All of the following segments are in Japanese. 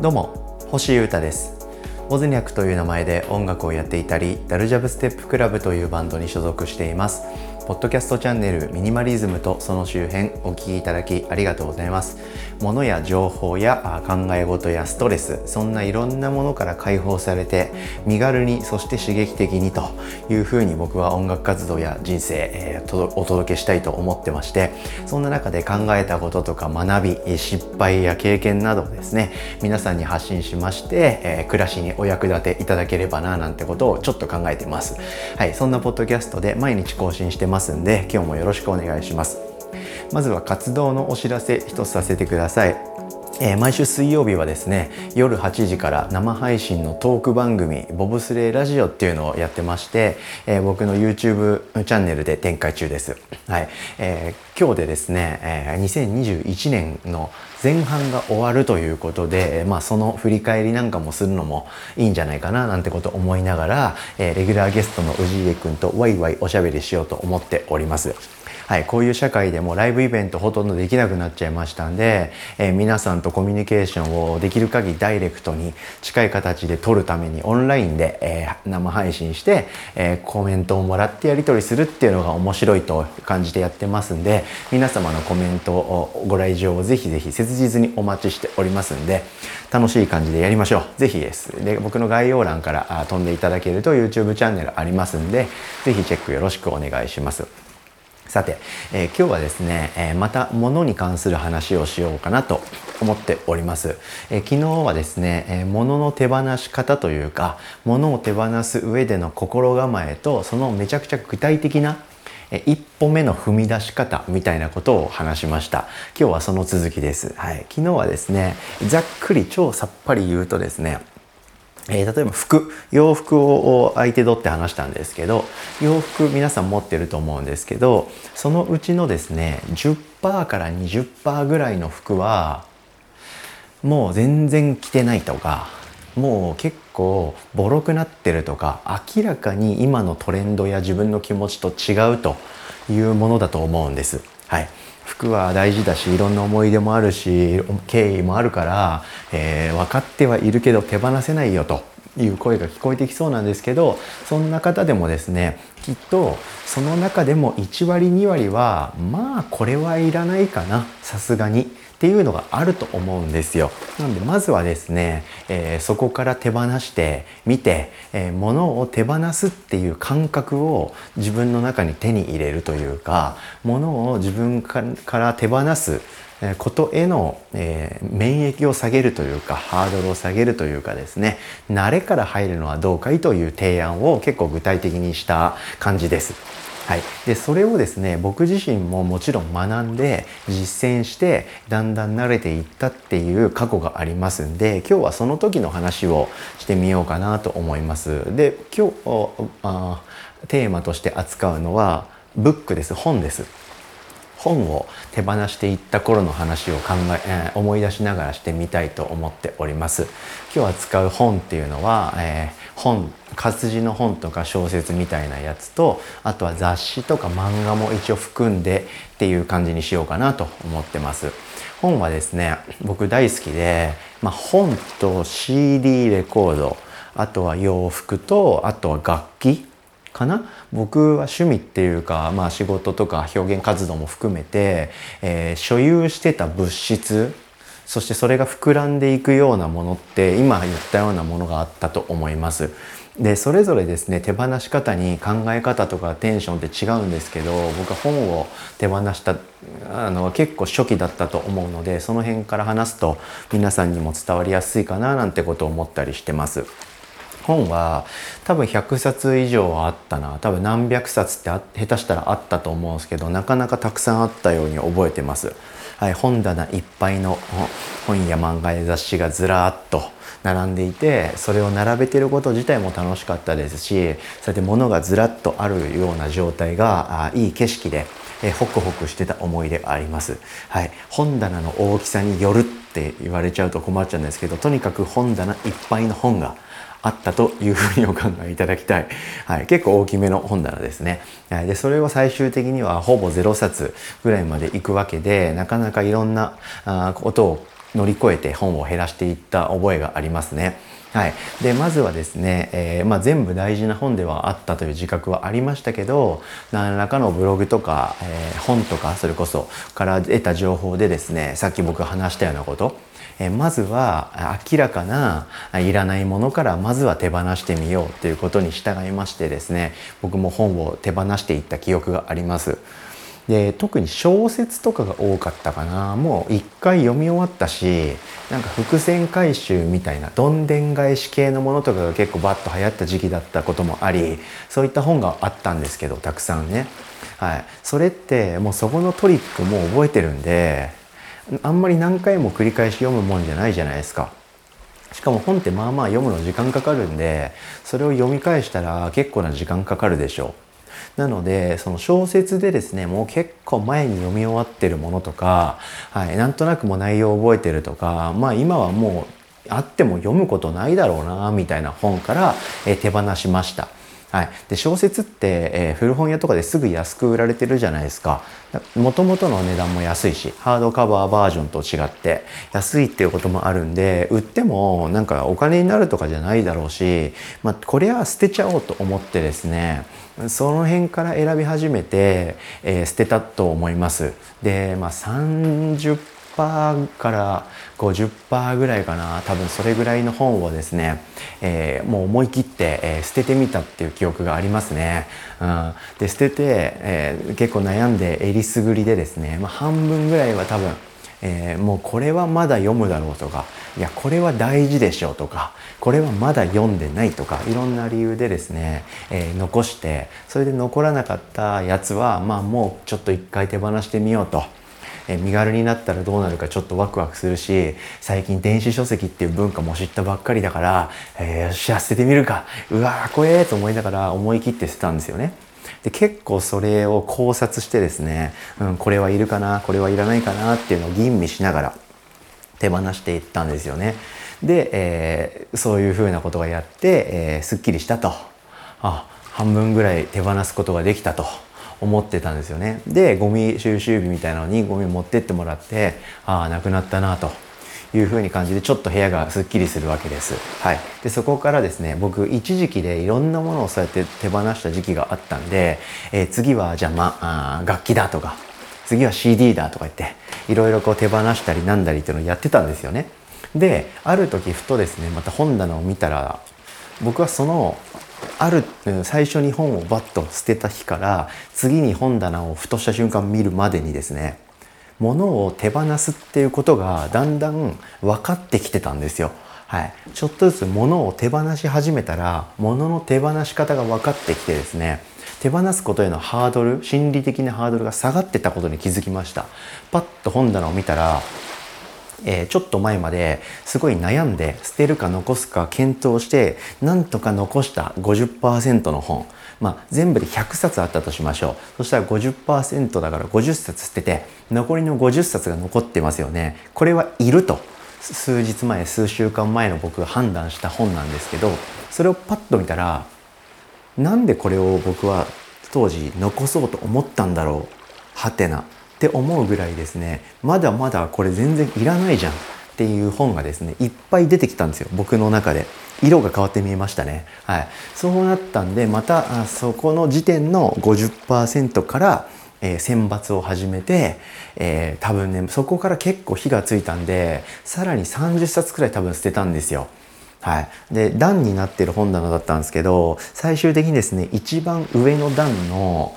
どうも星優太です。オズニャクという名前で音楽をやっていたりダルジャブステップクラブというバンドに所属しています。ポッドキャストチャンネルミニマリズムとその周辺お聞きいただきありがとうございます。物や情報や考え事やストレスそんないろんなものから解放されて身軽にそして刺激的にというふうに僕は音楽活動や人生、えー、お届けしたいと思ってましてそんな中で考えたこととか学び失敗や経験などですね皆さんに発信しまして、えー、暮らしにお役立ていただければななんてことをちょっと考えてます。はいそんなポッドキャストで毎日更新してます。ますんで今日もよろしくお願いします。まずは活動のお知らせ一つさせてください。えー、毎週水曜日はですね夜8時から生配信のトーク番組「ボブスレーラジオ」っていうのをやってまして、えー、僕の YouTube チャンネルで展開中です。はい。えー、今日でですね、えー、2021年の前半が終わるということで、まあ、その振り返りなんかもするのもいいんじゃないかななんてこと思いながら、えー、レギュラーゲストの氏家君とワイワイおしゃべりしようと思っております。はい、こういう社会でもライブイベントほとんどできなくなっちゃいましたんで、えー、皆さんとコミュニケーションをできる限りダイレクトに近い形で取るためにオンラインで、えー、生配信して、えー、コメントをもらってやり取りするっていうのが面白いと感じてやってますんで皆様のコメントをご来場をぜひぜひ切実にお待ちしておりますんで楽しい感じでやりましょう。ぜひです。で僕の概要欄から飛んでいただけると YouTube チャンネルありますんでぜひチェックよろしくお願いします。さて、えー、今日はですね、えー、また物に関する話をしようかなと思っております。えー、昨日はですね、え物の手放し方というか、物を手放す上での心構えと、そのめちゃくちゃ具体的な一歩目の踏み出し方みたいなことを話しました。今日はその続きです。はい。昨日はですね、ざっくり超さっぱり言うとですね、えー、例えば服洋服を相手取って話したんですけど洋服皆さん持ってると思うんですけどそのうちのですね10%から20%ぐらいの服はもう全然着てないとかもう結構ボロくなってるとか明らかに今のトレンドや自分の気持ちと違うというものだと思うんです。はい服は大事だしいろんな思い出もあるし敬意もあるから、えー、分かってはいるけど手放せないよという声が聞こえてきそうなんですけどそんな方でもですねきっとその中でも1割2割はまあこれはいらないかなさすがにっていうのがあると思うんですよ。なのでまずはですね、えー、そこから手放してみて、えー、物を手放すっていう感覚を自分の中に手に入れるというか物を自分から手放すことへの、えー、免疫を下げるというかハードルを下げるというかですね慣れから入るのはどうかいという提案を結構具体的にした感じです。はい、でそれをですね僕自身ももちろん学んで実践してだんだん慣れていったっていう過去がありますんで今日はその時の話をしてみようかなと思います。で今日あテーマとして扱うのはブックです本です。本を手放していった頃の話を考ええ、思い出しながらしてみたいと思っております今日扱う本っていうのは、えー、本活字の本とか小説みたいなやつとあとは雑誌とか漫画も一応含んでっていう感じにしようかなと思ってます。本はですね僕大好きで、まあ、本と CD レコードあとは洋服とあとは楽器かな？僕は趣味っていうか、まあ、仕事とか表現活動も含めて、えー、所有してた物質そしてそれが膨らんでいくようなものって今言ったようなものがあったと思います。でそれぞれですね手放し方に考え方とかテンションって違うんですけど僕は本を手放したあの結構初期だったと思うのでその辺から話すと皆さんにも伝わりやすいかななんてことを思ったりしてます。本は多分100冊以上はあったな多分何百冊って下手したらあったと思うんですけどなかなかたくさんあったように覚えてます。はい、本棚いっぱいの本や漫画や雑誌がずらーっと並んでいてそれを並べてること自体も楽しかったですしそうやって物がずらっとあるような状態があいい景色で、えホクホクしてた思い出があります。はい、本棚の大きさによるって言われちゃうと困っちゃうんですけどとにかく本棚いっぱいの本があったというふうにお考えいただきたい、はい、結構大きめの本棚ですね。はい。でそれを最終的にはほぼ0冊ぐらいまで行くわけでなかなかいろんなことを乗り越えて本を減らしていった覚えがありますね。はい、でまずはですね、えー、まあ、全部大事な本ではあったという自覚はありましたけど何らかのブログとか、えー、本とかそれこそから得た情報でですねさっき僕が話したようなことえまずは明らかないらないものからまずは手放してみようということに従いましてですね僕も本を手放していった記憶があります。で特に小説とかが多かったかなもう一回読み終わったしなんか伏線回収みたいなどんでん返し系のものとかが結構バッと流行った時期だったこともありそういった本があったんですけどたくさんね、はい、それってもうそこのトリックも覚えてるんであんまり何回も繰り返し読むもんじゃないじゃないですか。しかも本ってまあまあ読むの時間かかるんでそれを読み返したら結構な時間かかるでしょう。なのでその小説でですねもう結構前に読み終わってるものとか、はい、なんとなくも内容を覚えてるとかまあ今はもうあっても読むことないだろうなみたいな本から、え手放しました。はい、で小説って、えー、古本屋とかですぐ安く売られてるじゃないですかもともとの値段も安いしハードカバーバージョンと違って安いっていうこともあるんで売ってもなんかお金になるとかじゃないだろうし、まあ、これは捨てちゃおうと思ってですねその辺から選び始めて、えー、捨てたと思います。で、まあ、30%から50%ぐらいかな。多分それぐらいの本をですね、えー、もう思い切って、えー、捨ててみたっていう記憶がありますね。うん、で捨てて、え、結構悩んでえりすぐりでですね、まあ、半分ぐらいは多分えー、もうこれはまだ読むだろうとかいやこれは大事でしょうとかこれはまだ読んでないとかいろんな理由でですね、えー、残してそれで残らなかったやつはまあもうちょっと一回手放してみようと。え身軽になったらどうなるかちょっとワクワクするし最近電子書籍っていう文化も知ったばっかりだから、えー、よし捨ててみるかうわー怖えと思いながら思い切って捨てたんですよね。で結構それを考察してですね、うん、これはいるかなこれはいらないかなっていうのを吟味しながら手放していったんですよね。で、えー、そういうふうなことがやって、えー、すっきりしたとあ半分ぐらい手放すことができたと。思ってたんですよねでゴミ収集日みたいなのにゴミ持ってってもらってああなくなったなという風に感じでちょっと部屋がすっきりするわけです。はい、でそこからですね僕一時期でいろんなものをそうやって手放した時期があったんで、えー、次はじゃあ,、まあ楽器だとか次は CD だとか言っていろいろこう手放したりなんだりっていうのをやってたんですよね。である時ふとですねまた本棚を見たら僕はそのある最初に本をバッと捨てた日から次に本棚をふとした瞬間見るまでにですね物を手放すっていうことがだんだん分かってきてたんですよ。はい、ちょっとずつ物を手放し始めたら物の手放し方が分かってきてですね手放すことへのハードル心理的なハードルが下がってたことに気づきましたパッと本棚を見たらえー、ちょっと前まですごい悩んで捨てるか残すか検討してなんとか残した50%の本。まあ、全部で100冊あったとしましょう。そしたら50%だから50冊捨てて残りの50冊が残ってますよね。これはいると。数日前数週間前の僕が判断した本なんですけどそれをパッと見たらなんでこれを僕は当時残そうと思ったんだろう？はてな。って思うぐらいですねまだまだこれ全然いらないじゃんっていう本がですねいっぱい出てきたんですよ僕の中で。色が変わって見えましたね。はい。そうなったんでまたあそこの時点の50%からえー、選抜を始めて、えー、多分ねそこから結構火がついたんでさらに30冊くらい多分捨てたんですよ。はい、で段になってる本棚だったんですけど最終的にですね一番上の段の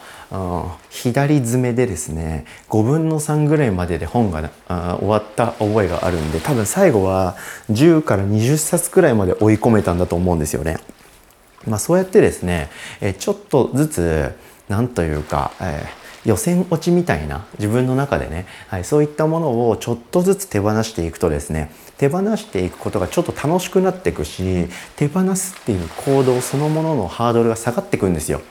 左詰めでですね5分の3ぐらいまでで本が終わった覚えがあるんで多分最後は10から20冊くらいまで追い込めたんだと思うんですよね。まあ、そうやってですね、えちょっとずつ何というか、えー、予選落ちみたいな自分の中でね、はい、そういったものをちょっとずつ手放していくとですね手放していくことがちょっと楽しくなっていくし手放すっていう行動そのもののハードルが下がっていくんですよ。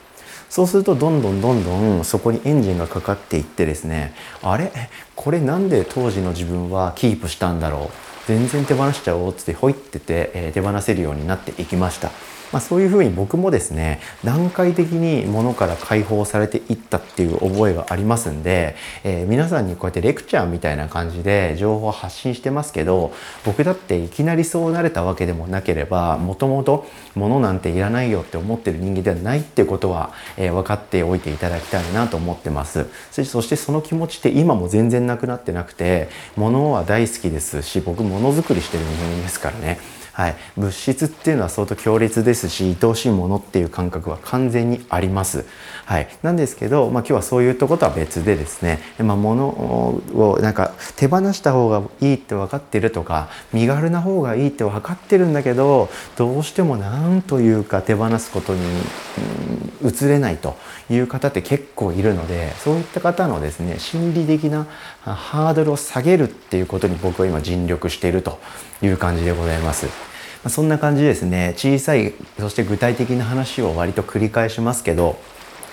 そうするとどんどんどんどんそこにエンジンがかかっていってですねあれ？これなんで当時の自分はキープしたんだろう？全然手放しちゃおうっつってほいってて、え、手放せるようになっていきました。まあ、そういうふうに僕もですね段階的に物から解放されていったっていう覚えがありますんで、えー、皆さんにこうやってレクチャーみたいな感じで情報を発信してますけど僕だっていきなりそうなれたわけでもなければもともと物なんていらないよって思ってる人間ではないってことは、えー、分かっておいていただきたいなと思ってます。そしてその気持ちって今も全然なくなってなくて物は大好きですし僕ものづくりしてる人間ですからね。はい、物質っていうのは相当強烈ですし愛おしいものっていう感覚は完全にあります。はい、なんですけど、まあ、今日はそういうとことは別でですね、まあ、物をなんか手放した方がいいって分かってるとか身軽な方がいいって分かってるんだけどどうしても何というか手放すことに、うん、移れないという方って結構いるのでそういった方のですね心理的なハードルを下げるっていうことに僕は今尽力しているという感じでございます。まそんな感じですね小さいそして具体的な話を割と繰り返しますけど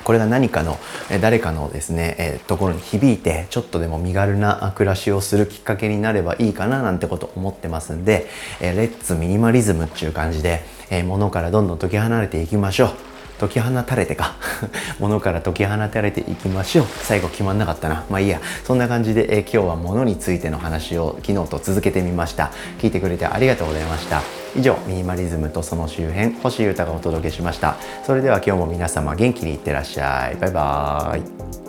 これが何かの誰かのですね、えところに響いてちょっとでも身軽な暮らしをするきっかけになればいいかななんてこと思ってますんで、えレッツミニマリズムっていう感じで、え物からどんどん解き放れていきましょう。解き放たれてか 物から解き放たれていきましょう。最後決まんなかったな。まあいいや。そんな感じで、え今日は物についての話を昨日と続けてみました。聞いてくれてありがとうございました。以上ミニマリズムとその周辺星優太がお届けしました。それでは今日も皆様元気にいってらっしゃい。バイバーイ。